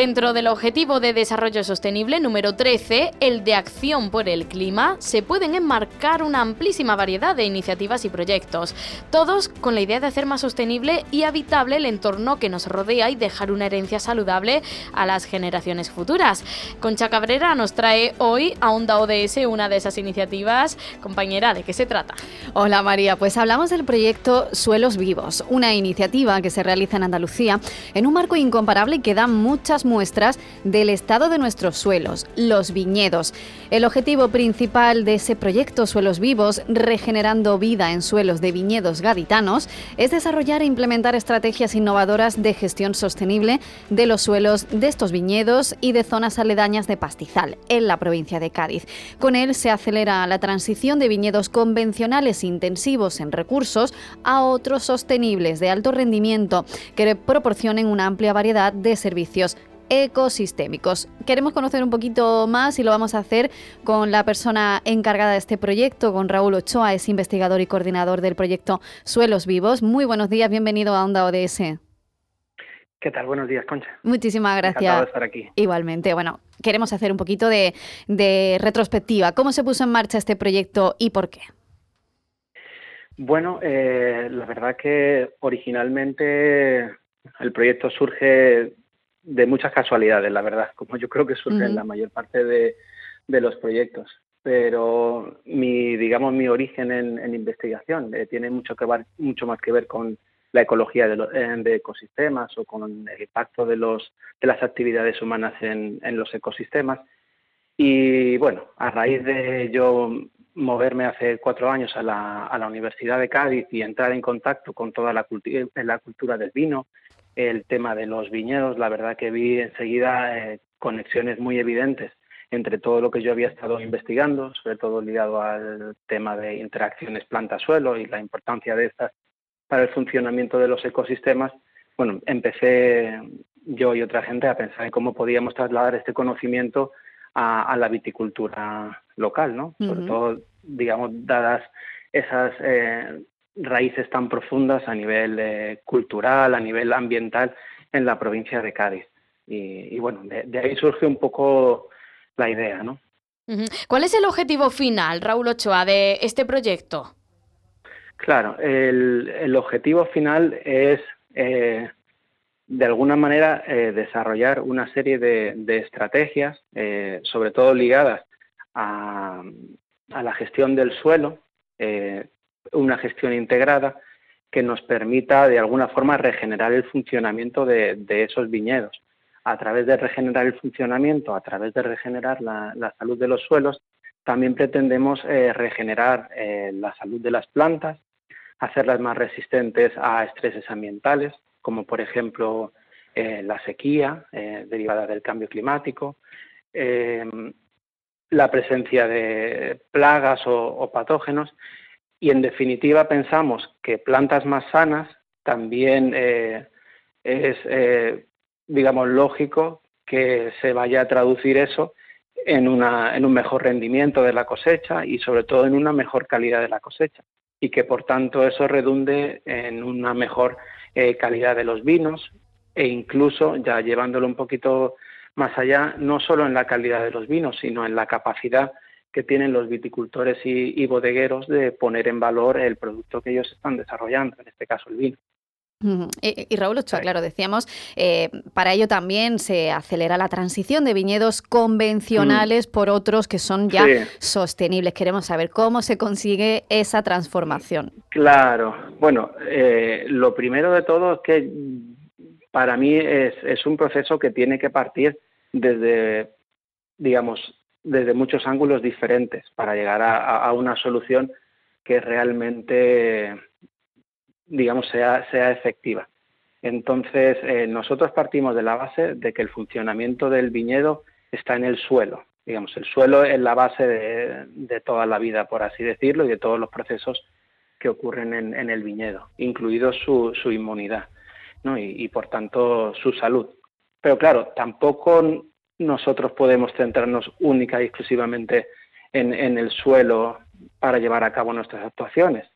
Dentro del Objetivo de Desarrollo Sostenible número 13, el de Acción por el Clima, se pueden enmarcar una amplísima variedad de iniciativas y proyectos, todos con la idea de hacer más sostenible y habitable el entorno que nos rodea y dejar una herencia saludable a las generaciones futuras. Concha Cabrera nos trae hoy a Onda ODS una de esas iniciativas. Compañera, ¿de qué se trata? Hola María, pues hablamos del proyecto Suelos Vivos, una iniciativa que se realiza en Andalucía en un marco incomparable que da muchas muestras del estado de nuestros suelos, los viñedos. El objetivo principal de ese proyecto Suelos Vivos, regenerando vida en suelos de viñedos gaditanos, es desarrollar e implementar estrategias innovadoras de gestión sostenible de los suelos de estos viñedos y de zonas aledañas de pastizal en la provincia de Cádiz. Con él se acelera la transición de viñedos convencionales intensivos en recursos a otros sostenibles de alto rendimiento que proporcionen una amplia variedad de servicios ecosistémicos. Queremos conocer un poquito más y lo vamos a hacer con la persona encargada de este proyecto, con Raúl Ochoa, es investigador y coordinador del proyecto Suelos Vivos. Muy buenos días, bienvenido a Onda ODS. ¿Qué tal? Buenos días, Concha. Muchísimas gracias. De estar aquí. Igualmente. Bueno, queremos hacer un poquito de, de retrospectiva. ¿Cómo se puso en marcha este proyecto y por qué? Bueno, eh, la verdad que originalmente el proyecto surge de muchas casualidades, la verdad, como yo creo que surge en la mayor parte de, los proyectos. Pero mi, digamos, mi origen en, investigación eh, tiene mucho, que ver, mucho más que ver con la ecología de, de, ecosistemas o con el impacto de, los, de las actividades humanas en, en los ecosistemas. Y bueno, a raíz de yo moverme hace cuatro años a la, a la Universidad de Cádiz y entrar en contacto con toda la, la cultura del vino, el tema de los viñedos, la verdad que vi enseguida eh, conexiones muy evidentes entre todo lo que yo había estado investigando, sobre todo ligado al tema de interacciones planta-suelo y la importancia de estas para el funcionamiento de los ecosistemas. Bueno, empecé yo y otra gente a pensar en cómo podíamos trasladar este conocimiento a, la viticultura local, ¿no? Sobre todo, digamos, dadas esas eh, raíces tan profundas a nivel eh, cultural, a nivel ambiental en la provincia de Cádiz. Y, bueno, de, ahí surge un poco la idea, ¿no? ¿Cuál es el objetivo final, Raúl Ochoa, de este proyecto? Claro, el, objetivo final es, eh, de alguna manera, eh, desarrollar una serie de, estrategias, sobre todo ligadas a, a, la gestión del suelo, una gestión integrada que nos permita de alguna forma regenerar el funcionamiento de, esos viñedos. A través de regenerar el funcionamiento, a través de regenerar la, salud de los suelos, también pretendemos eh, regenerar eh, la salud de las plantas, hacerlas más resistentes a estreses ambientales, como por ejemplo eh, la sequía derivada del cambio climático, la presencia de plagas o patógenos y en definitiva pensamos que plantas más sanas también eh, es, eh, digamos, lógico que se vaya a traducir eso en, una, en un mejor rendimiento de la cosecha y sobre todo en una mejor calidad de la cosecha. Y que por tanto eso redunde en una mejor eh, calidad de los vinos e incluso ya llevándolo un poquito más allá, no solo en la calidad de los vinos, sino en la capacidad que tienen los viticultores y, bodegueros de poner en valor el producto que ellos están desarrollando, en este caso el vino. Y, Raúl Ochoa, claro, decíamos, eh, para ello también se acelera la transición de viñedos convencionales mm. por otros que son ya sostenibles. Queremos saber cómo se consigue esa transformación. Claro, bueno, eh, lo primero de todo es que para mí es, un proceso que tiene que partir desde, digamos, desde muchos ángulos diferentes para llegar a una solución que realmente digamos, sea, sea efectiva. Entonces, eh, nosotros partimos de la base de que el funcionamiento del viñedo está en el suelo. Digamos, el suelo es la base de, toda la vida, por así decirlo, y de todos los procesos que ocurren en, el viñedo, incluido su, inmunidad y, por tanto su salud. Pero claro, tampoco nosotros podemos centrarnos única y exclusivamente en el suelo para llevar a cabo nuestras actuaciones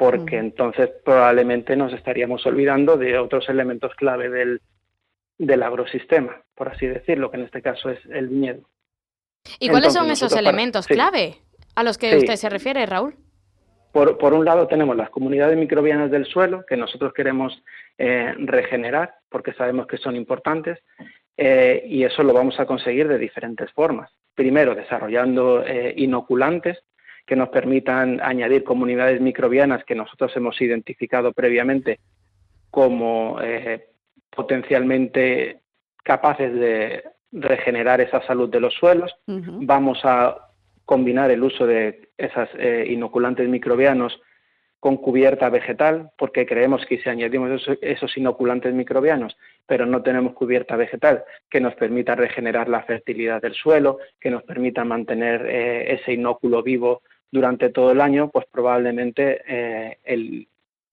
porque entonces probablemente nos estaríamos olvidando de otros elementos clave del, del agrosistema, por así decirlo, que en este caso es el viñedo. ¿Y cuáles son esos elementos clave a los que usted se refiere, Raúl? Por, por, un lado tenemos las comunidades microbianas del suelo, que nosotros queremos eh, regenerar, porque sabemos que son importantes, eh, y eso lo vamos a conseguir de diferentes formas. Primero, desarrollando eh, inoculantes que nos permitan añadir comunidades microbianas que nosotros hemos identificado previamente como eh, potencialmente capaces de regenerar esa salud de los suelos. Vamos a combinar el uso de esos eh, inoculantes microbianos con cubierta vegetal, porque creemos que si añadimos esos, inoculantes microbianos, pero no tenemos cubierta vegetal que nos permita regenerar la fertilidad del suelo, que nos permita mantener eh, ese inóculo vivo durante todo el año, pues probablemente eh,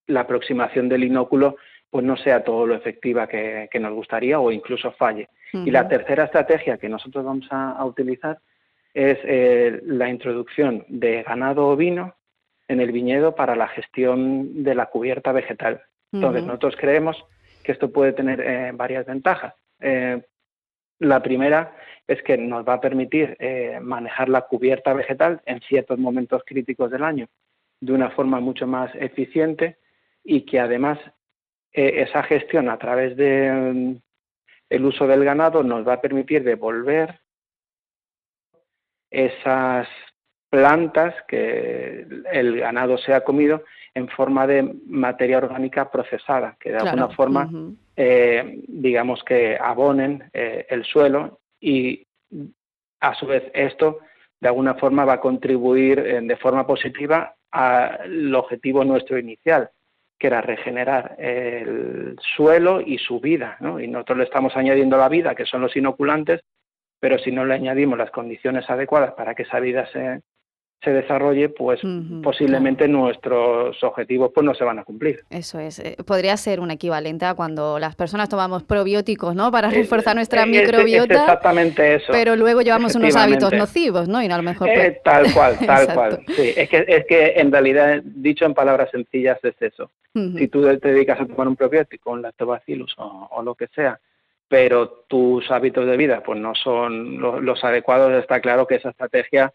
la aproximación del inóculo pues no sea todo lo efectiva que, nos gustaría o incluso falle. Y la tercera estrategia que nosotros vamos a, utilizar es eh, la introducción de ganado ovino en el viñedo para la gestión de la cubierta vegetal. Entonces, nosotros creemos que esto puede tener eh, varias ventajas. la primera es que nos va a permitir eh, manejar la cubierta vegetal en ciertos momentos críticos del año de una forma mucho más eficiente y que además eh, esa gestión a través de mm, uso del ganado nos va a permitir devolver esas plantas que el ganado se ha comido en forma de materia orgánica procesada, que de alguna forma, eh, digamos que abonen el suelo y a su vez esto de alguna forma va a contribuir eh, de forma positiva al objetivo nuestro inicial, que era regenerar el suelo y su vida. Y nosotros le estamos añadiendo la vida, que son los inoculantes, pero si no le añadimos las condiciones adecuadas para que esa vida se, se desarrolle, pues posiblemente nuestros objetivos pues no se van a cumplir. Eso es. Eh, podría ser un equivalente a cuando las personas tomamos probióticos, ¿no? Para reforzar nuestra microbiota. exactamente eso. Pero luego llevamos unos hábitos nocivos, ¿no? Y a lo mejor. Pues tal cual, tal cual. Sí, es que, es que en realidad, dicho en palabras sencillas, es eso. Si tú te dedicas a tomar un probiótico, un lactobacillus o, o lo que sea, pero tus hábitos de vida pues no son los, los adecuados, está claro que esa estrategia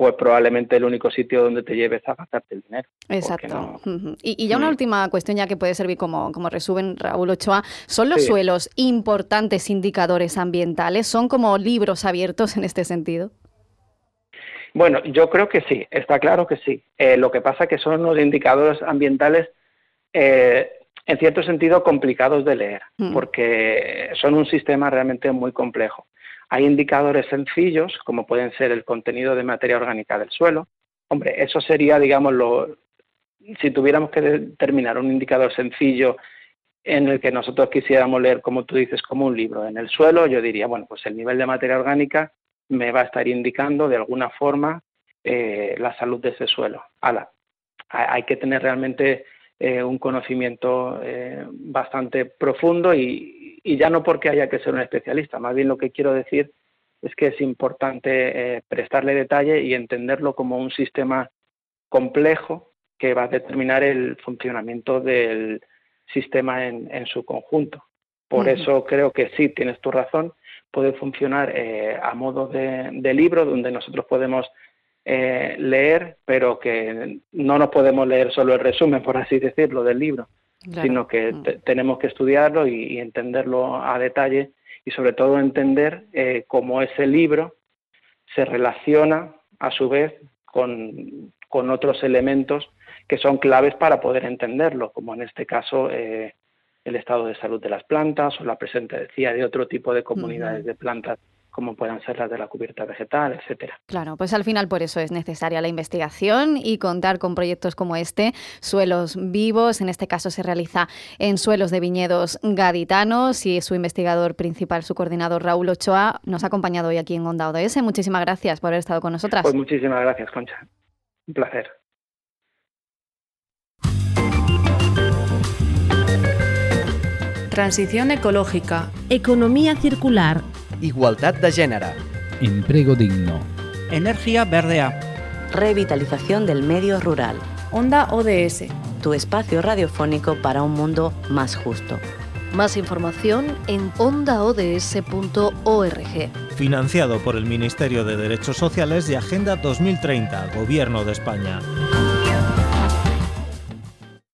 pues probablemente el único sitio donde te lleves a gastarte el dinero. Exacto. y, ya una mm. última cuestión, ya que puede servir como, como resumen, Raúl Ochoa, ¿son los suelos importantes indicadores ambientales? ¿Son como libros abiertos en este sentido? Bueno, yo creo que sí, está claro que sí. Eh, lo que pasa es que son unos indicadores ambientales, eh, en cierto sentido, complicados de leer, mm. porque son un sistema realmente muy complejo. Hay indicadores sencillos, como pueden ser el contenido de materia orgánica del suelo. Hombre, eso sería, digamos, lo, si tuviéramos que determinar un indicador sencillo en el que nosotros quisiéramos leer, como tú dices, como un libro en el suelo, yo diría, bueno, pues el nivel de materia orgánica me va a estar indicando de alguna forma eh, la salud de ese suelo. Ahora, hay que tener realmente eh, un conocimiento eh, bastante profundo y, y ya no porque haya que ser un especialista, más bien lo que quiero decir es que es importante eh, prestarle detalle y entenderlo como un sistema complejo que va a determinar el funcionamiento del sistema en, su conjunto. Por eso creo que sí, tienes tu razón, puede funcionar eh, a modo de, libro donde nosotros podemos eh, leer, pero que no nos podemos leer solo el resumen, por así decirlo, del libro, sino que Mm. tenemos que estudiarlo y, entenderlo a detalle y sobre todo entender eh, cómo ese libro se relaciona a su vez con, con, otros elementos que son claves para poder entenderlo, como en este caso eh, el estado de salud de las plantas o la presencia de otro tipo de comunidades de plantas como puedan ser las de la cubierta vegetal, etcétera. Claro, pues al final por eso es necesaria la investigación y contar con proyectos como este, suelos vivos, en este caso se realiza en suelos de viñedos gaditanos y su investigador principal, su coordinador Raúl Ochoa, nos ha acompañado hoy aquí en Onda ODS. Muchísimas gracias por haber estado con nosotras. Pues muchísimas gracias, Concha. Un placer. Transición ecológica. Economía circular. Igualdad de género. Empleo digno. Energía verdea. Revitalización del medio rural. Onda ODS. Tu espacio radiofónico para un mundo más justo. Más información en ondaods.org. Financiado por el Ministerio de Derechos Sociales y Agenda 2030, Gobierno de España.